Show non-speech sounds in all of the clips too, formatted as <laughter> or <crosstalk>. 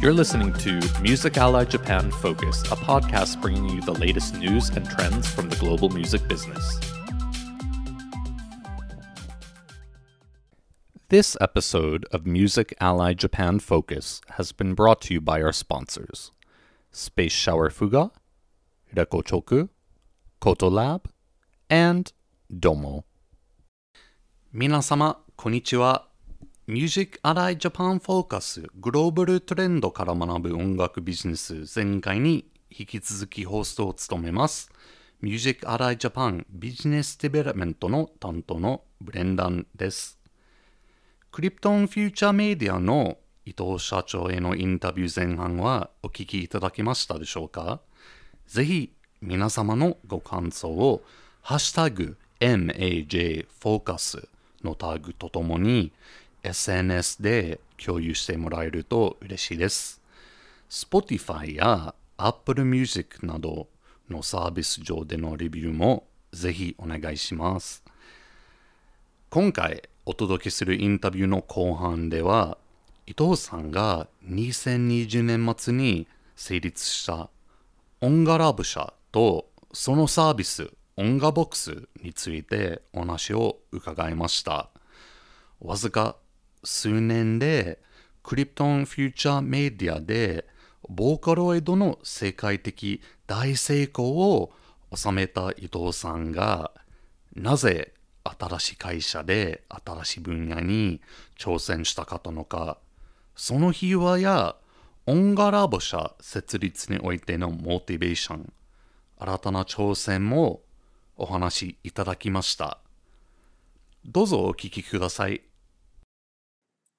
You're listening to Music Ally Japan Focus, a podcast bringing you the latest news and trends from the global music business. This episode of Music Ally Japan Focus has been brought to you by our sponsors Space Shower Fuga, Rekochoku, Koto Lab, and Domo. 皆様、こんにちは。 ミュージックアライジャパンフォーカスグローバルトレンドから学ぶ音楽ビジネス前回に引き続きホストを務めます。 Music Ally Japan Business Development の担当のブレンダンです。クリプトンフューチャーメディアの伊藤社長へのインタビュー前半はお聞きいただけましたでしょうか？ぜひ皆様のご感想をハッシュタグ MAJ フォーカスのタグとともに SNS で共有してもらえると嬉しいです。Spotify や Apple Music などのサービス上でのレビューもぜひお願いします。今回お届けするインタビューの後半では伊藤さんが2020年末に成立したオンガラブ社とそのサービス音楽ボックスについてお話を伺いました。わずか数年でクリプトンフューチャーメディアでボーカロイドの世界的大成功を収めた伊藤さんがなぜ新しい会社で新しい分野に挑戦したかったのか。その秘話やオンガラボ社設立においてのモチベーション。新たな挑戦もお話しいただきました。どうぞお聞きください。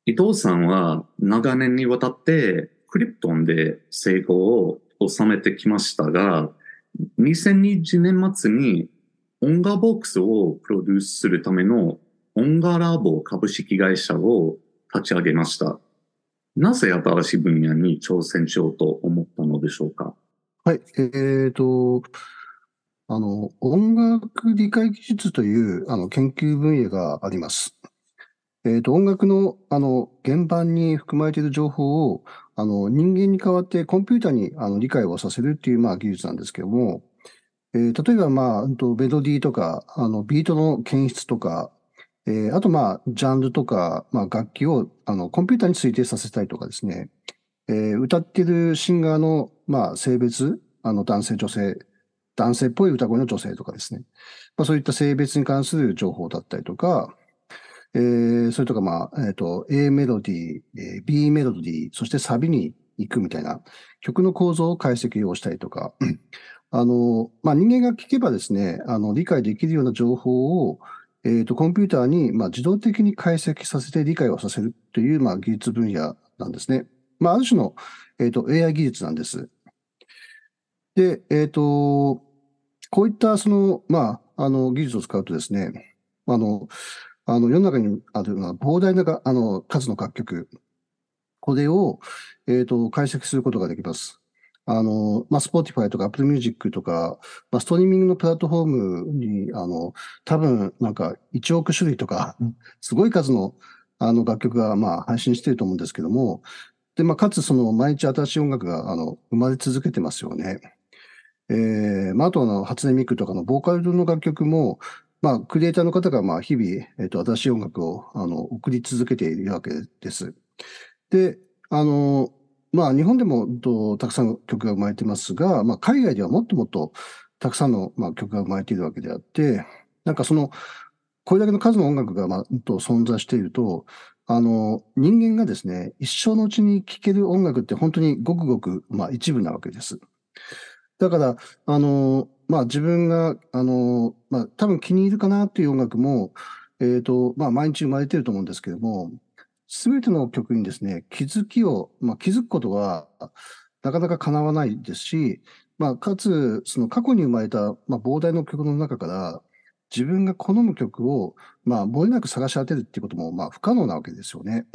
伊藤さんは長年にわたってクリプトンで成功を収めてきましたが、2020年末に音楽ボックスをプロデュースするための音楽ラボ株式会社を立ち上げました。なぜ新しい分野に挑戦しようと思ったのでしょうか？はい、えっ、ー、と、あの、音楽理解技術というあの研究分野があります。えっ、と、音楽の、あの、原版に含まれている情報を、あの、人間に代わってコンピューターにあの理解をさせるっていう、まあ、技術なんですけども、えー、例えば、まあ、メロディーとか、あの、ビートの検出とか、えー、あと、まあ、ジャンルとか、まあ、楽器を、あの、コンピューターに推定させたいとかですね、えー、歌ってるシンガーの、まあ、性別、あの、男性、女性、男性っぽい歌声の女性とかですね、まあ、そういった性別に関する情報だったりとか、えー、それとか、まあ、えっ、ー、と、A メロディー、B メロディー、そしてサビに行くみたいな曲の構造を解析をしたりとか、あの、まあ、人間が聞けばですね、あの、理解できるような情報を、えっ、ー、と、コンピューターに、まあ、自動的に解析させて理解をさせるという、まあ、技術分野なんですね。まあ、ある種の、えっ、ー、と、AI 技術なんです。で、えっ、ー、と、こういった、その、まあ、あの、技術を使うとですね、あの、あの、世の中にある膨大なあの数の楽曲、これを、えっ、ー、と、解析することができます。あの、まあ、Spotify とか Apple Music とか、まあ、ストリーミングのプラットフォームに、あの、多分なんか1億種類とか、すごい数のあの楽曲が、まあ、配信していると思うんですけども、で、まあ、かつその毎日新しい音楽が、あの、生まれ続けてますよね。えー、まあ、あとあの、初音ミクとかのボーカルの楽曲も、まあ、クリエイターの方が、まあ、日々、えっ、ー、と、新しい音楽を、あの、送り続けているわけです。で、あの、まあ、日本でもとたくさんの曲が生まれてますが、まあ、海外ではもっともっとたくさんの、まあ、曲が生まれているわけであって、なんかその、これだけの数の音楽が、まあ、と存在していると、あの、人間がですね、一生のうちに聴ける音楽って本当にごくごく、まあ、一部なわけです。だから、あの、まあ自分が、あの、まあ多分気に入るかなっていう音楽も、えっ、ー、と、まあ毎日生まれてると思うんですけども、すべての曲にですね、気づきを、まあ気づくことはなかなか叶わないですし、まあかつ、その過去に生まれた、まあ膨大な曲の中から、自分が好む曲を、まあ、漏れなく探し当てるっていうことも、まあ、不可能なわけですよね。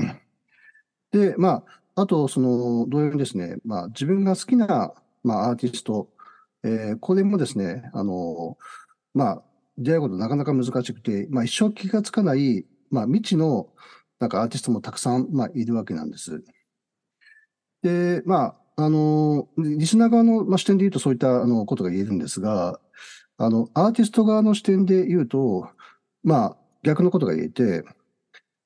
で、まあ、あと、その、同様にですね、まあ、自分が好きな、まあ、アーティスト、えー、これもですね、あの、まあ、出会うことなかなか難しくて、まあ、一生気がつかない、まあ、未知の、なんかアーティストもたくさん、まあ、いるわけなんです。で、まあ、あの、リスナー側の、ま、視点で言うとそういったあのことが言えるんですが、あの、アーティスト側の視点で言うと、まあ、逆のことが言えて、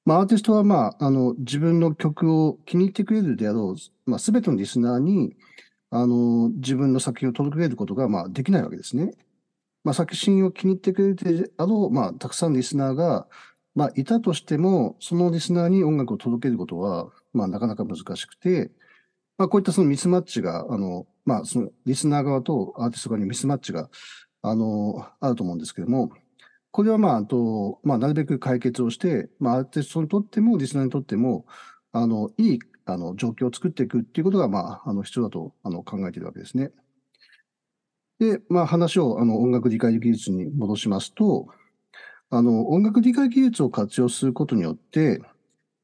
まあ、アーティストは、まあ、あの、自分の曲を気に入ってくれるであろう、まあ、すべてのリスナーに、あの、自分の作品を届けることが、まあ、できないわけですね。まあ、作品を気に入ってくれるであろう、まあ、たくさんリスナーが、まあ、いたとしても、そのリスナーに音楽を届けることは、まあ、なかなか難しくて、まあ、こういったそのミスマッチが、あの、まあ、そのリスナー側とアーティスト側にミスマッチが、あの、あると思うんですけども、これはまあ、あと、まあ、なるべく解決をして、まあ、アーティストにとっても、リスナーにとっても、あの、いい、あの、状況を作っていくっていうことが、まあ、あの、必要だと、あの、考えているわけですね。で、まあ、話を、あの、音楽理解技術に戻しますと、あの、音楽理解技術を活用することによって、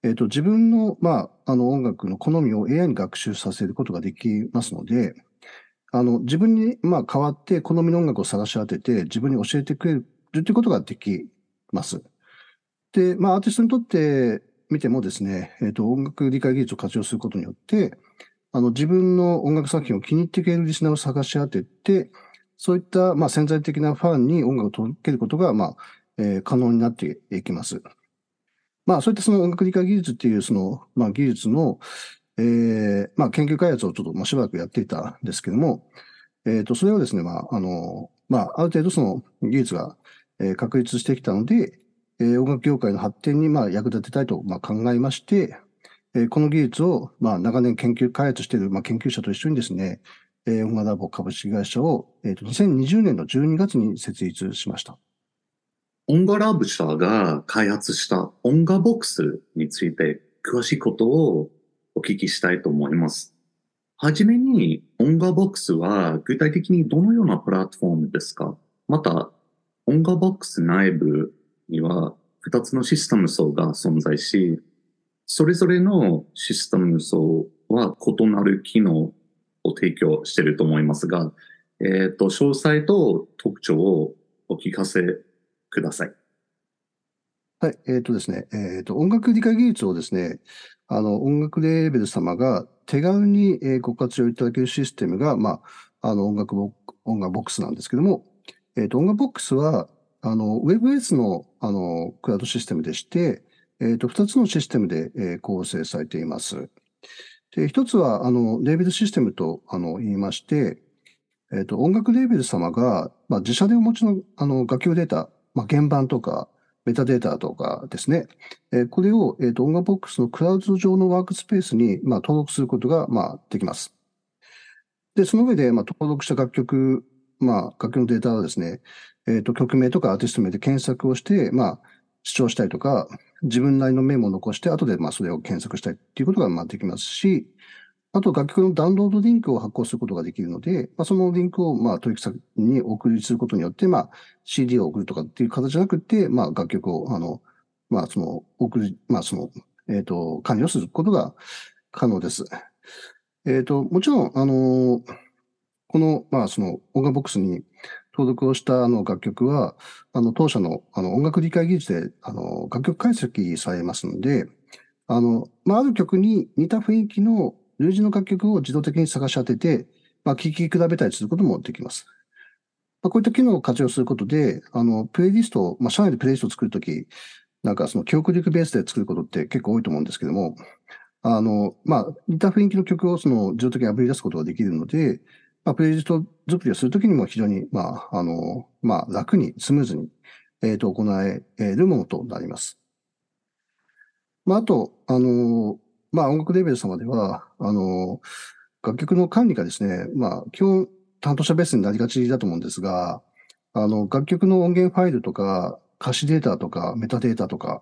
えっ、と、自分の、まあ、あの、音楽の好みを AI に学習させることができますので、あの、自分に、まあ、代わって好みの音楽を探し当てて、自分に教えてくれるということができます。で、まあ、アーティストにとって見てもですね、えっ、と、音楽理解技術を活用することによって、あの、自分の音楽作品を気に入ってくれるリスナーを探し当てて、そういった、まあ、潜在的なファンに音楽を届けることが、まあ、えー、可能になっていきます。まあ、そういったその音楽理解技術っていう、その、まあ、技術の、えー、まあ、研究開発をちょっと、まあ、しばらくやっていたんですけども、えっ、ー、と、それをですね、まあ、あの、まあ、ある程度その技術が、えー、確立してきたので、え、音楽業界の発展に、まあ、役立てたいと、まあ、考えまして、え、この技術を、まあ、長年研究開発している、まあ、研究者と一緒にですね、え、音楽ラボ株式会社を、えーと、2020年の12月に設立しました。音楽ラブ社が開発した音楽ボックスについて詳しいことをお聞きしたいと思います。はじめに音楽ボックスは具体的にどのようなプラットフォームですか？また、音楽ボックス内部には2つのシステム層が存在し、それぞれのシステム層は異なる機能を提供していると思いますが、えっ、ー、と、詳細と特徴をお聞かせください。はい、えっ、ー、とですね、えっ、ー、と、音楽理解技術をですね、あの、音楽レーベル様が手軽にご活用いただけるシステムが、まあ、あの、音楽ボ音楽ボックスなんですけども、えっ、と、音楽ボックスは、あの、WebS の、あの、クラウドシステムでして、えっ、ー、と、二つのシステムで、えー、構成されています。で、一つは、あの、レーベルシステムと、あの、言いまして、えっ、ー、と、音楽レーベル様が、まあ、自社でお持ちの、あの、楽曲データ、まあ、原版とか、メタデータとかですね。えー、これを、えっ、ー、と、音楽ボックスのクラウド上のワークスペースに、まあ、登録することが、まあ、できます。で、その上で、まあ、登録した楽曲、まあ、楽曲のデータはですね、えっ、ー、と、曲名とかアーティスト名で検索をして、まあ、視聴したりとか、自分なりのメモを残して、後でまあそれを検索したりっていうことがまあできますし、あと楽曲のダウンロードリンクを発行することができるので、まあ、そのリンクをまあ取引先に送りすることによって、まあ CD を送るとかっていう形じゃなくて、まあ楽曲を、あの、まあその、送り、まあその、えっ、ー、と、管理をすることが可能です。えっ、ー、と、もちろん、あの、この、まあその音楽ボックスに登録をしたあの楽曲は、あの当社のあの音楽理解技術であの楽曲解析されますので、あの、まあ、ある曲に似た雰囲気の類似の楽曲を自動的に探し当てて、まあ、聴き比べたりすることもできます。まあ、こういった機能を活用することで、あの、プレイリストを、まあ、社内でプレイリストを作るとき、なんかその記憶力ベースで作ることって結構多いと思うんですけども、あの、まあ、似た雰囲気の曲をその自動的にあぶり出すことができるので、まあ、プレイリスト作りをするときにも非常に、まあ、あの、まあ、楽に、スムーズに、えっ、ー、と、行えるものとなります。まあ、あと、あの、まあ、音楽レベル様では、あの、楽曲の管理がですね、まあ、基本担当者ベースになりがちだと思うんですが、あの、楽曲の音源ファイルとか、歌詞データとか、メタデータとか、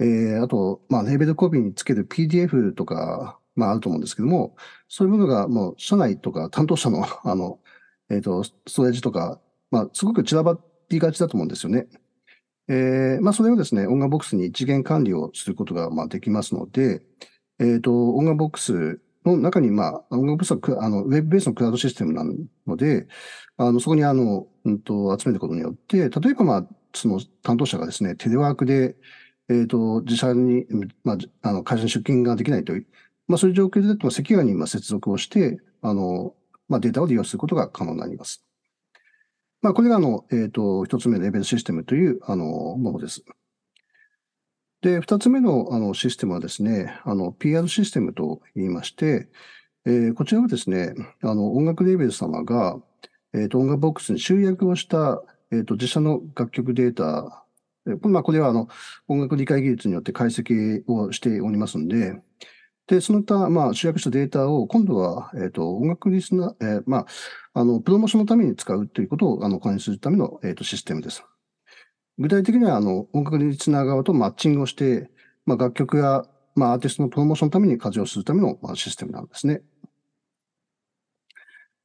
えー、あと、まあ、レーベルコピーにつける PDF とか、まあ、あると思うんですけども、そういうものがもう社内とか担当者の、<laughs> あの、えっ、ー、と、ストレージとか、まあ、すごく散らばりがちだと思うんですよね。えー、まあ、それをですね、音楽ボックスに一元管理をすることが、まあ、できますので、えっ、ー、と、音楽ボックスの中に、まあ、音楽ボックスは、あの、ウェブベースのクラウドシステムなので、あの、そこに、あの、うんと、集めることによって、例えば、まあ、その担当者がですね、テレワークで、えっ、ー、と、自社に、まあ、あの、会社に出勤ができないというまあ、そういう状況でと、赤外にまあ接続をして、あの、まあ、データを利用することが可能になります。まあ、これが、あの、えっ、ー、と、一つ目のレベルシステムという、あの、ものです。で、二つ目の、あの、システムはですね、あの、PR システムと言いまして、えー、こちらはですね、あの、音楽レベル様が、えっ、ー、と、音楽ボックスに集約をした、えっ、と、自社の楽曲データ、まあ、これは、あの、音楽理解技術によって解析をしておりますので、で、その他、まあ、集約したデータを、今度は、えっ、ー、と、音楽リスナー、えー、まあ、あの、プロモーションのために使うということを、あの、管理するための、えっ、ー、と、システムです。具体的には、あの、音楽リスナー側とマッチングをして、まあ、楽曲や、まあ、アーティストのプロモーションのために活用するための、まあ、システムなんですね。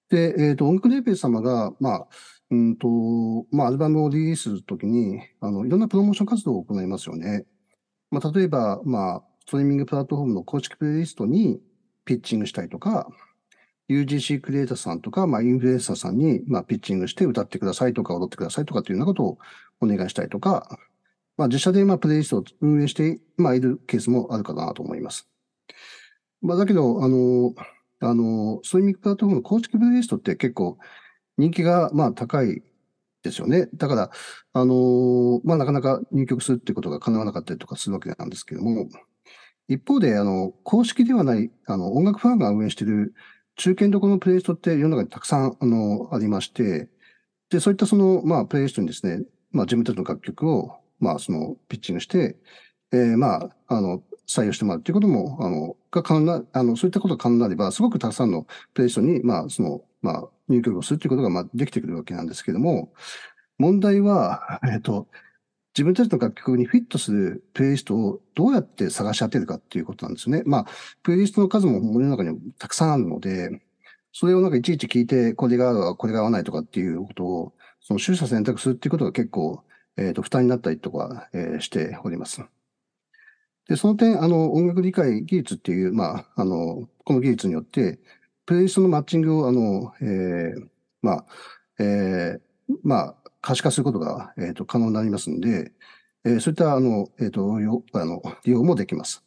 で、えっ、ー、と、音楽レーベル様が、まあ、うんと、まあ、アルバムをリリースするときに、あの、いろんなプロモーション活動を行いますよね。まあ、例えば、まあ、トリーミングプラットフォームの公式プレイリストにピッチングしたりとか、UGC クリエイターさんとか、まあ、インフルエンサーさんに、まあ、ピッチングして歌ってくださいとか踊ってくださいとかっていうようなことをお願いしたりとか、まあ、自社で、まあ、プレイリストを運営して、まあ、いるケースもあるかなと思います。まあ、だけど、あの、あの、ストリーミングプラットフォームの公式プレイリストって結構人気が、まあ、高いですよね。だから、あの、まあ、なかなか入局するっていうことが叶わなかったりとかするわけなんですけども、一方で、あの、公式ではない、あの、音楽ファンが運営している中堅どころのプレイリストって世の中にたくさん、あの、ありまして、で、そういったその、まあ、プレイリストにですね、まあ、自分たちの楽曲を、まあ、その、ピッチングして、えー、まあ、あの、採用してもらうということも、あの、が可能な、あの、そういったことが可能になれば、すごくたくさんのプレイリストに、まあ、その、まあ、入局をするということが、まあ、できてくるわけなんですけれども、問題は、えっと、自分たちの楽曲にフィットするプレイリストをどうやって探し当てるかっていうことなんですね。まあ、プレイリストの数も世の中にたくさんあるので、それをなんかいちいち聞いて、これが合うこれが合わないとかっていうことを、その取捨選択するっていうことが結構、えっ、ー、と、負担になったりとか、えー、しております。で、その点、あの、音楽理解技術っていう、まあ、あの、この技術によって、プレイリストのマッチングを、あの、えー、まあ、えー、まあ、可視化することが、えーと、可能になりますので、えー、そういったあの、えーと、あの利用もできます。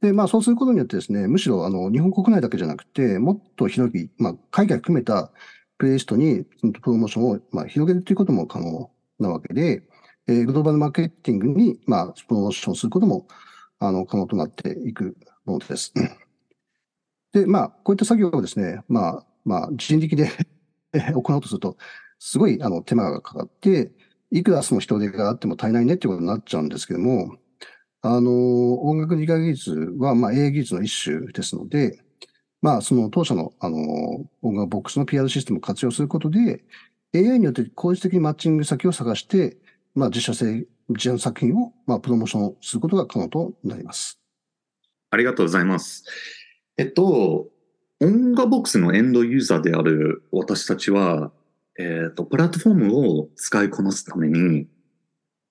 で、まあ、そうすることによってですね、むしろあの日本国内だけじゃなくて、もっと広い、まあ、海外含めたプレイリストにプロモーションを、まあ、広げるということも可能なわけで、えー、グローバルマーケティングに、まあ、プロモーションすることもあの可能となっていくものです。で、まあ、こういった作業をですね、まあ、まあ、人力で <laughs> 行おうとすると、すごいあの手間がかかって、いくらその人手があっても足りないねってことになっちゃうんですけども、あの、音楽理解技術は、まあ、AI 技術の一種ですので、まあ、その当社の、あの、音楽ボックスの PR システムを活用することで、AI によって効率的にマッチング先を探して、まあ、自社製、自社の作品を、まあ、プロモーションすることが可能となります。ありがとうございます。えっと、音楽ボックスのエンドユーザーである私たちは、えっ、ー、と、プラットフォームを使いこなすために、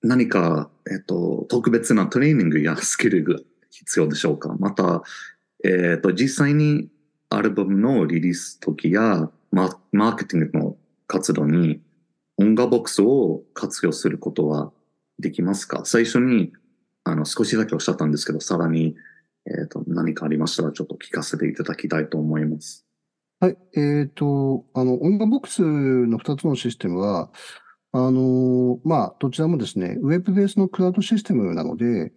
何か、えっ、ー、と、特別なトレーニングやスキルが必要でしょうかまた、えっ、と、実際にアルバムのリリース時やママーケティングの活動に音楽ボックスを活用することはできますか最初に、あの、少しだけおっしゃったんですけど、さらに、えっ、と、何かありましたらちょっと聞かせていただきたいと思います。はい。えっ、と、あの、音楽ボックスの2つのシステムは、あの、まあ、どちらもですね、ウェブベースのクラウドシステムなので、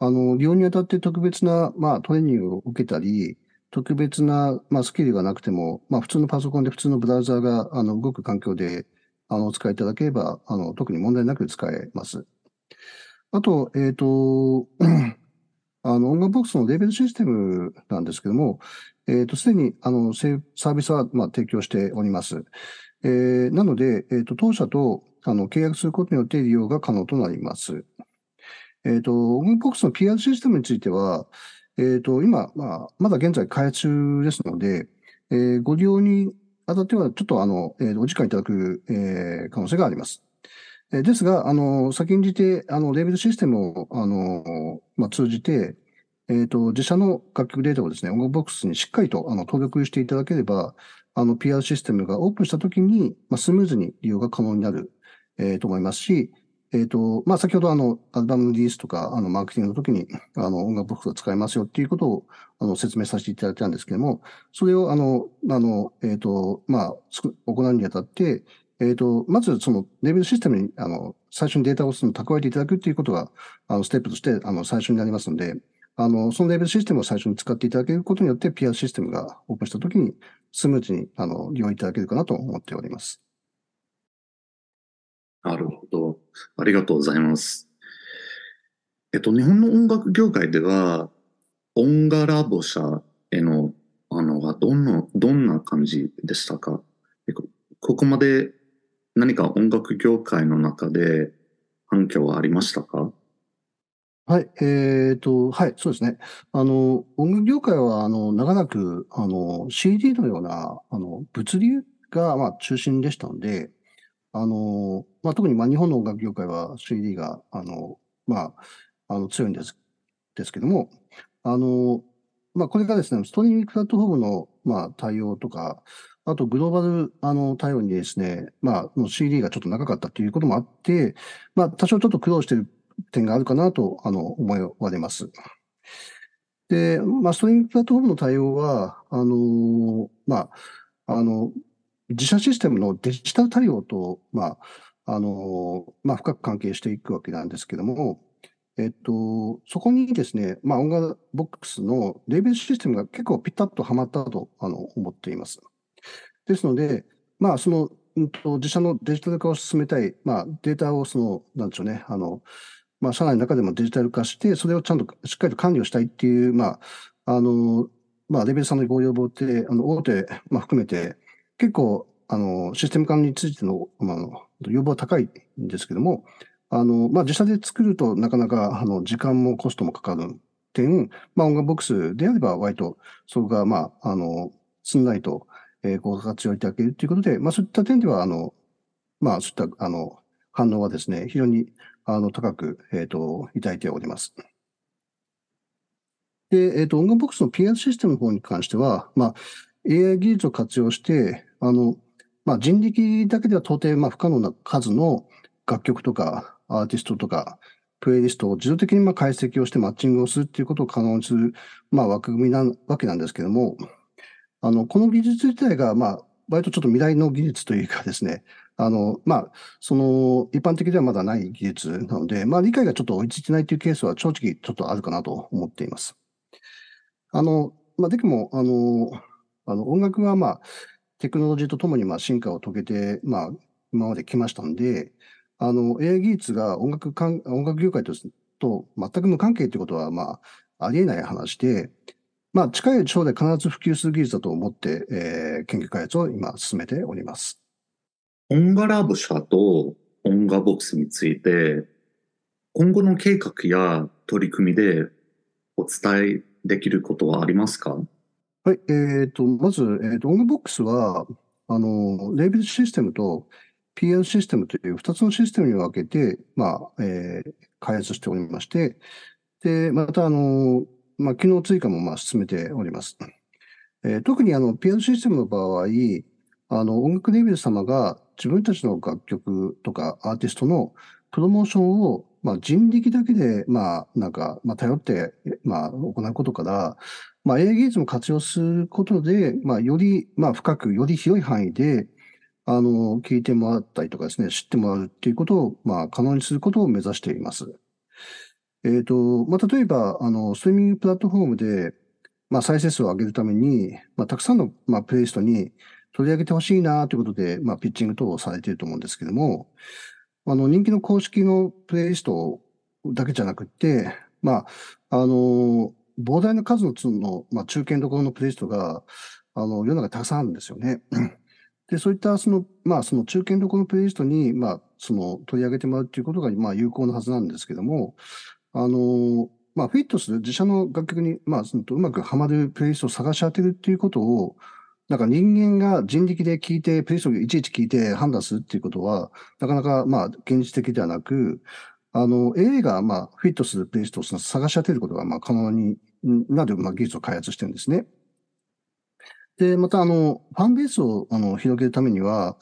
あの、利用にあたって特別な、まあ、トレーニングを受けたり、特別な、まあ、スキルがなくても、まあ、普通のパソコンで普通のブラウザーが、あの、動く環境で、あの、お使いいただければ、あの、特に問題なく使えます。あと、えっ、ー、と、<clears throat> あの、音楽ボックスのレベルシステムなんですけども、えっ、ー、と、すでに、あの、サービスは、まあ、提供しております。えー、なので、えっ、ー、と、当社と、あの、契約することによって利用が可能となります。えっ、と、音楽ボックスの PR システムについては、えっ、と、今、まあ、まだ現在開発中ですので、えー、ご利用にあたっては、ちょっと、あの、えー、お時間いただく、えー、可能性があります。ですが、あの、先んじて、あの、レーベルシステムを、あの、まあ、通じて、えっ、ー、と、自社の楽曲データをですね、音楽ボックスにしっかりとあの登録していただければ、あの、PR システムがオープンしたときに、まあ、スムーズに利用が可能になる、えー、と思いますし、えっ、と、まあ、先ほどあの、アルバムリリースとか、あの、マーケティングの時に、あの、音楽ボックスを使いますよっていうことを、あの、説明させていただいたんですけども、それを、あの、あの、えっ、と、まあ、つく行うにあたって、えっ、と、まずその、レーベルシステムに、あの、最初にデータをその蓄えていただくっていうことが、あの、ステップとして、あの、最初になりますので、あの、そのレベルシステムを最初に使っていただけることによって、PR システムがオープンしたときに、スムーズに、あの、利用いただけるかなと思っております。なるほど。ありがとうございます。えっと、日本の音楽業界では、音楽ラボ社への、あの、はどんな、どんな感じでしたか？ここまで何か音楽業界の中で反響はありましたか？はい、えっ、と、はい、そうですね。あの、音楽業界は、あの、長らく、あの、CD のような、あの、物流が、まあ、中心でしたので、あの、まあ、特に、まあ、日本の音楽業界は CD が、あの、まあ、あの、強いんです、ですけども、あの、まあ、これがですね、ストリーミングプラットフォームの、まあ、対応とか、あと、グローバル、あの、対応にですね、まあ、もう CD がちょっと長かったということもあって、まあ、多少ちょっと苦労している点があるかなと、あの、思われます。で、まあ、ストリングプラットフォームの対応は、あの、まあ、あの、自社システムのデジタル対応と、まあ、あの、まあ、深く関係していくわけなんですけども、えっと、そこにですね、まあ、音楽ボックスのレーベルシステムが結構ピタッとはまったと、あの、思っています。ですので、まあ、その、うんと、自社のデジタル化を進めたい、まあ、データをその、なんでしょうね、あの、まあ、社内の中でもデジタル化して、それをちゃんとしっかりと管理をしたいっていう、まあ、あの、まあ、レベルさんのご要望って、あの、大手、まあ、含めて、結構、あの、システム化についての、まあ、要望は高いんですけども、あの、まあ、自社で作るとなかなか、あの、時間もコストもかかる点、まあ、音楽ボックスであれば、割と、そこが、まあ、あの、すんなりと、えーご活用いただけるということで、まあ、そういった点では、あの、まあ、そういった、あの、反応はですね、非常に、あの、高く、えっ、と、いただいております。で、えっ、と、音楽ボックスの PR システムの方に関しては、まあ、AI 技術を活用して、あの、まあ、人力だけでは到底、まあ、不可能な数の楽曲とか、アーティストとか、プレイリストを自動的にまあ解析をしてマッチングをするっていうことを可能にする、まあ、枠組みなわけなんですけども、あの、この技術自体が、まあ、割とちょっと未来の技術というかですね、あの、まあ、その、一般的ではまだない技術なので、まあ、理解がちょっと追いついてないというケースは正直ちょっとあるかなと思っています。あの、まあ、できも、あの、あの、音楽はまあ、テクノロジーとともにまあ進化を遂げて、まあ、今まで来ましたんで、あの、AI 技術が音楽かん、音楽業界とと全く無関係ということは、まあ、ありえない話で、まあ、近い将来必ず普及する技術だと思って、えー研究開発を今進めております。音楽ラボ社と音楽ボックスについて、今後の計画や取り組みでお伝えできることはありますか？はい、えっ、と、まず、えっ、と、オムボックスは、あの、レーベルシステムと PR システムという2つのシステムに分けて、まあ、えー開発しておりまして、で、また、あの、まあ、機能追加も、まあ、進めております。えー特に、あの、PR システムの場合、あの、音楽レーベル様が自分たちの楽曲とかアーティストのプロモーションを、まあ、人力だけで、まあ、なんか、まあ、頼って、まあ、行うことから、まあ、AI 技術も活用することで、まあ、より、まあ、深く、より広い範囲で、あの、聞いてもらったりとかですね、知ってもらうっていうことを、まあ、可能にすることを目指しています。えっ、と、まあ、例えば、あの、ストリーミングプラットフォームで、まあ、再生数を上げるために、まあ、たくさんの、まあ、プレイストに取り上げてほしいなということで、まあ、ピッチング等をされていると思うんですけども、あの、人気の公式のプレイリストだけじゃなくて、まあ、あの、膨大な数のつの、まあ、中堅どころのプレイリストが、あの、世の中たくさんあるんですよね。<clears throat> で、そういった、その、まあ、その中堅どころのプレイリストに、まあ、その、取り上げてもらうっていうことが、まあ、有効なはずなんですけども、あの、まあ、フィットする自社の楽曲に、まあ、うまくはまるプレイストを探し当てるっていうことを、なんか人間が人力で聞いて、プレイストをいちいち聞いて判断するっていうことは、なかなか、まあ、現実的ではなく、あの、AI が、まあ、フィットするプレイストを探し当てることが、まあ、可能になる、まあ、技術を開発してるんですね。で、また、あの、ファンベースを、あの、広げるためには、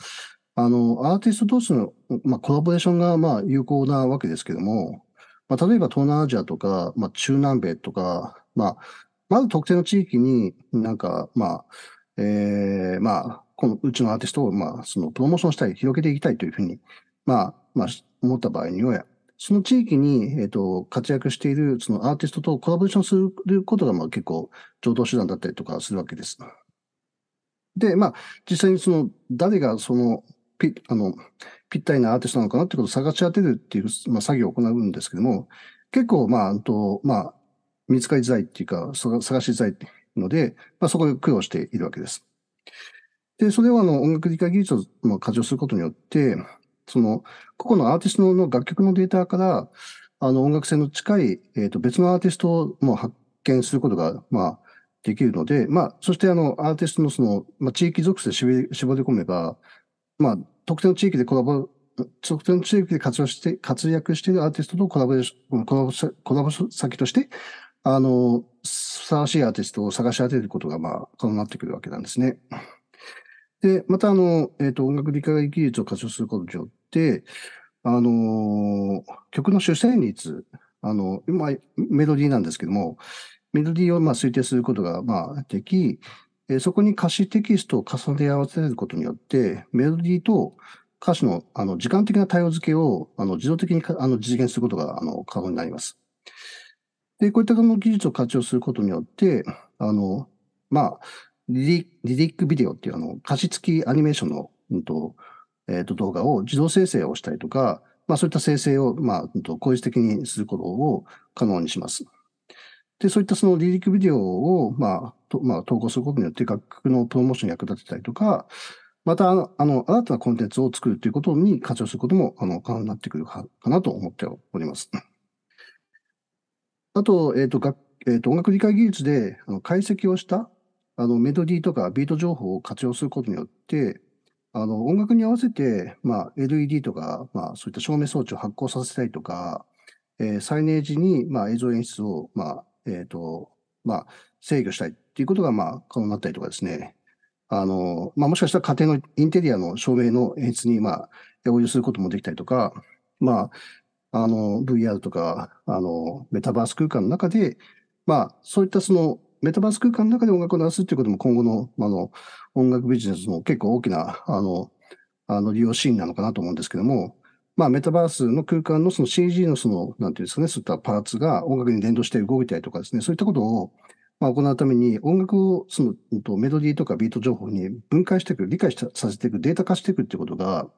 あの、アーティスト同士の、まあ、コラボレーションが、まあ、有効なわけですけども、まあ、例えば東南アジアとか、まあ、中南米とか、まあ、まず特定の地域になんか、まあ、えー、まあ、このうちのアーティストを、まあ、そのプロモーションしたい、広げていきたいというふうに、まあ、まあ、思った場合には、その地域に、えっ、ー、と、活躍している、そのアーティストとコラボレーションすることが、まあ結構、常套手段だったりとかするわけです。で、まあ、実際にその、誰がその、ぴ、あの、ぴったりなアーティストなのかなってことを探し当てるっていう、まあ、作業を行うんですけども、結構、まあ、と、まあ、見つかりづらいっていうか、探しづらいので、まあ、そこで苦労しているわけです。で、それはあの音楽理解技術をまあ活用することによって、その、個々のアーティストの楽曲のデータから、あの音楽性の近い、えー、と別のアーティストをも発見することが、まあ、できるので、まあ、そしてあの、アーティストのその、まあ、地域属性絞り絞り込めば、まあ、特定の地域でコラボ、特定の地域で活用して、活躍しているアーティストとコラボコラボ、コラボ先として、あの、ふさわしいアーティストを探し当てることが、まあ、可能になってくるわけなんですね。で、また、あの、えっ、ー、と、音楽理解技術を活用することによって、あの、曲の主旋律、あの、今、メロディーなんですけども、メロディーをまあ推定することがまあでき、えそこに歌詞テキストを重ね合わせることによって、メロディーと歌詞のあの時間的な対応付けをあの自動的にあの実現することがあの可能になります。で、こういったの技術を活用することによって、あの、まあ、リリックビデオっていうあの歌詞付きアニメーションの、うんとえー、と動画を自動生成をしたりとか、まあ、そういった生成を、まあ、効率的にすることを可能にします。で、そういったそのリリックビデオを、まあ、とまあ、投稿することによって楽曲のプロモーションに役立てたりとか、また、あの、あの新たなコンテンツを作るということに活用することも、あの、可能になってくるかなと思っております。あと、えっ、ー、と、楽えーと、音楽理解技術であの解析をしたあのメロディーとかビート情報を活用することによって、あの音楽に合わせて、まあ、LED とか、まあ、そういった照明装置を発光させたりとか、えー、サイネージに、まあ、映像演出を、まあ、えっ、ー、と、まあ、制御したいっていうことが、まあ、可能になったりとかですね。あの、まあ、もしかしたら家庭のインテリアの照明の演出に、まあ、応用することもできたりとか、まあ、あの、VR とか、あの、メタバース空間の中で、まあ、そういったその、メタバース空間の中で音楽を鳴らすっていうことも今後の、あの、音楽ビジネスの結構大きな、あの、あの、利用シーンなのかなと思うんですけども、まあ、メタバースの空間のその CG のその、なんていうんですかね、そういったパーツが音楽に連動して動いたりとかですね、そういったことを、まあ、行うために音楽をその、メロディーとかビート情報に分解していく、理解させていく、データ化していくっていうことが、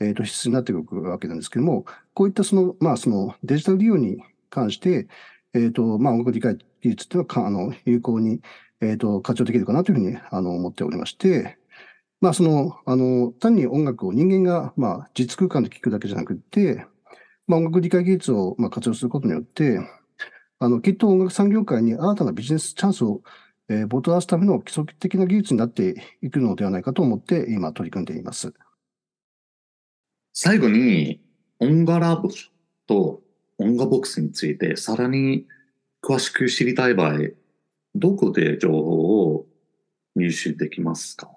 えっ、ー、と、必須になっていくわけなんですけども、こういったその、まあ、そのデジタル利用に関して、えっ、ー、と、まあ、音楽理解技術っていうのはか、あの、有効に、えっ、ー、と、活用できるかなというふうに、あの、思っておりまして、まあ、その、あの、単に音楽を人間が、まあ、実空間で聴くだけじゃなくて、まあ、音楽理解技術を、まあ、活用することによって、あの、きっと音楽産業界に新たなビジネスチャンスを、えー、もたらすための基礎的な技術になっていくのではないかと思って、今取り組んでいます。最後に、音楽ラボと音楽ボックスについてさらに詳しく知りたい場合、どこで情報を入手できますか？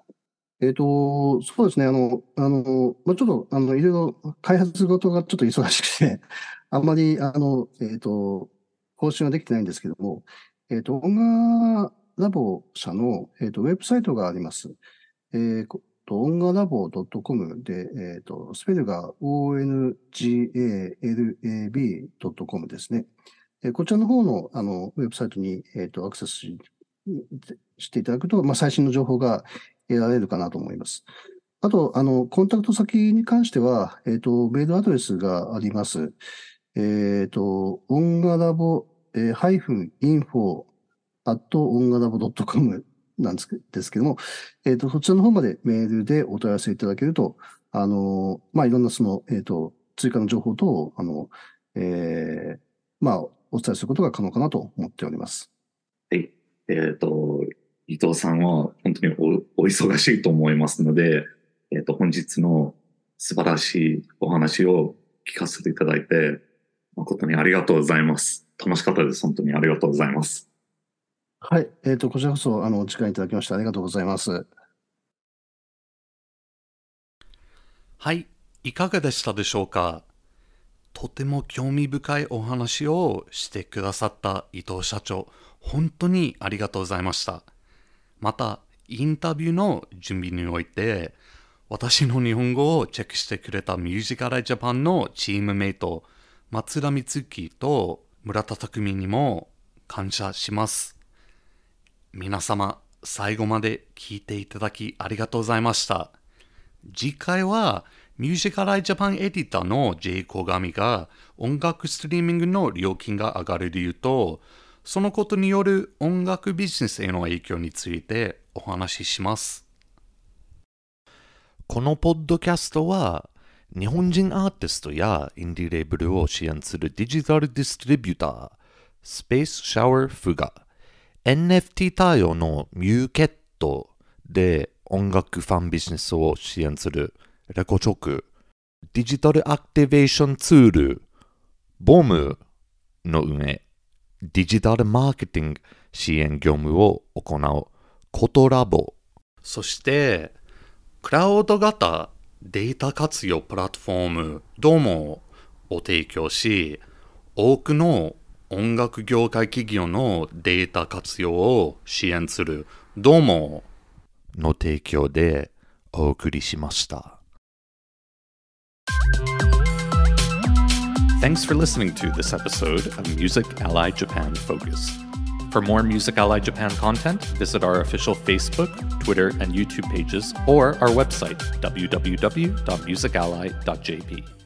えっ、ー、と、そうですね。あの、あの、まあ、ちょっと、あの、いろいろ開発ごとがちょっと忙しくて、あんまり、あの、えっ、ー、と、更新はできてないんですけども、えっ、ー、と、音楽ラボ社の、えっ、と、ウェブサイトがあります。えー、と、音楽ラボ .com で、えっ、と、スペルが ongalab.com ですね。えこちらの方の、あの、ウェブサイトに、えっ、と、アクセスしていただくと、まあ、最新の情報が得られるかなと思います。あと、あの、コンタクト先に関しては、えっ、ー、と、メールアドレスがあります。えっ、ー、と、音楽ラボ、えー、ハイフン info アット音楽ラボ .com なんですけども、えっ、ー、と、そちらの方までメールでお問い合わせいただけると、あの、まあ、いろんなその、えっ、ー、と、追加の情報等を、あの、えー、まあ、お伝えすることが可能かなと思っております。はい。えっ、ー、と、伊藤さんは本当におお忙しいと思いますので、えっ、と、本日の素晴らしいお話を聞かせていただいて、誠にありがとうございます。楽しかったです。本当にありがとうございます。はい。えっ、ー、と、こちらこそ、あの、お時間いただきましてありがとうございます。はい。いかがでしたでしょうか？とても興味深いお話をしてくださった伊藤社長、本当にありがとうございました。また、インタビューの準備において、私の日本語をチェックしてくれたミュージカルジャパンのチームメイト、松田光樹と村田匠にも感謝します。皆様、最後まで聞いていただきありがとうございました。次回はミュージカルジャパンエディターの J 小上が音楽ストリーミングの料金が上がる理由と、そのことによる音楽ビジネスへの影響についてお話しします。このポッドキャストは日本人アーティストやインディレーブルを支援するデジタルディストリビューター、スペースシャワーフが NFT 対応のミューケットで音楽ファンビジネスを支援するレコチョク、デジタルアクティベーションツール、ボムの運営、デジタルマーケティング支援業務を行うコトラボ、そしてクラウド型データ活用プラットフォームドモを提供し、多くの音楽業界企業のデータ活用を支援するドモの提供でお送りしました。Thanks for listening to this episode of Music Ally Japan Focus. For more Music Ally Japan content, visit our official Facebook, Twitter, and YouTube pages or our website, www.musically.jp.